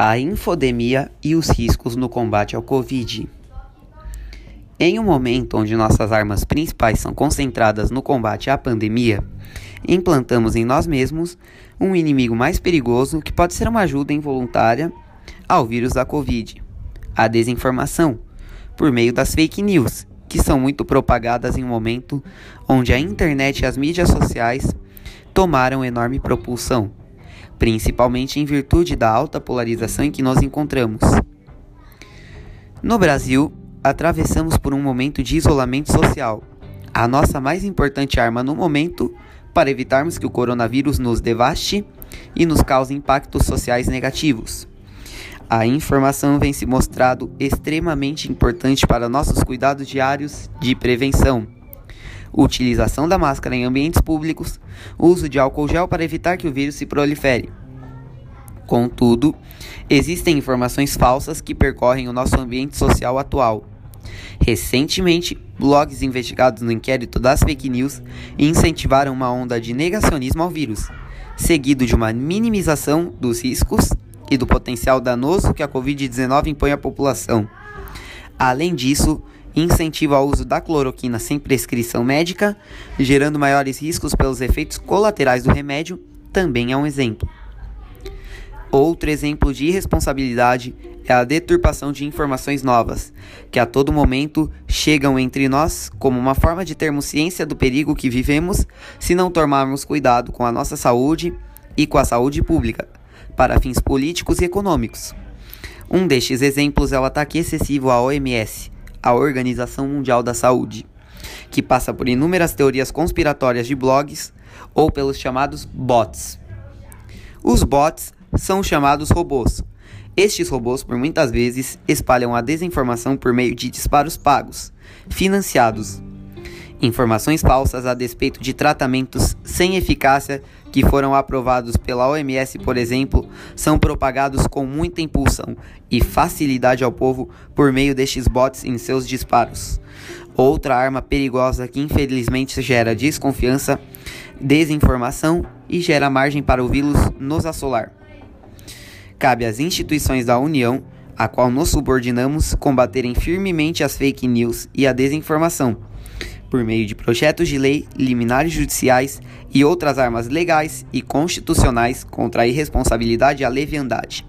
a infodemia e os riscos no combate ao Covid. Em um momento onde nossas armas principais são concentradas no combate à pandemia, implantamos em nós mesmos um inimigo mais perigoso que pode ser uma ajuda involuntária ao vírus da Covid, a desinformação, por meio das fake news, que são muito propagadas em um momento onde a internet e as mídias sociais tomaram enorme propulsão principalmente em virtude da alta polarização em que nos encontramos. No Brasil, atravessamos por um momento de isolamento social. A nossa mais importante arma no momento para evitarmos que o coronavírus nos devaste e nos cause impactos sociais negativos. A informação vem se mostrado extremamente importante para nossos cuidados diários de prevenção. Utilização da máscara em ambientes públicos, uso de álcool gel para evitar que o vírus se prolifere. Contudo, existem informações falsas que percorrem o nosso ambiente social atual. Recentemente, blogs investigados no inquérito das fake news incentivaram uma onda de negacionismo ao vírus, seguido de uma minimização dos riscos e do potencial danoso que a Covid-19 impõe à população. Além disso, incentiva ao uso da cloroquina sem prescrição médica, gerando maiores riscos pelos efeitos colaterais do remédio, também é um exemplo. Outro exemplo de irresponsabilidade é a deturpação de informações novas, que a todo momento chegam entre nós como uma forma de termos ciência do perigo que vivemos se não tomarmos cuidado com a nossa saúde e com a saúde pública, para fins políticos e econômicos. Um destes exemplos é o ataque excessivo à OMS, a Organização Mundial da Saúde, que passa por inúmeras teorias conspiratórias de blogs ou pelos chamados bots. Os bots são chamados robôs. Estes robôs, por muitas vezes, espalham a desinformação por meio de disparos pagos, financiados. Informações falsas a despeito de tratamentos sem eficácia que foram aprovados pela OMS, por exemplo, são propagados com muita impulsão e facilidade ao povo por meio destes bots em seus disparos. Outra arma perigosa que infelizmente gera desconfiança, desinformação e gera margem para o vírus nos assolar. Cabe às instituições da União, a qual nos subordinamos, combaterem firmemente as fake news e a desinformação, por meio de projetos de lei, liminares judiciais e outras armas legais e constitucionais contra a irresponsabilidade e a leviandade.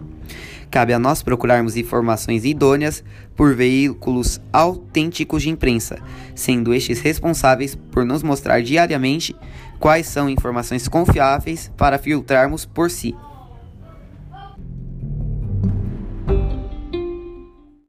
Cabe a nós procurarmos informações idôneas por veículos autênticos de imprensa, sendo estes responsáveis por nos mostrar diariamente quais são informações confiáveis para filtrarmos por si.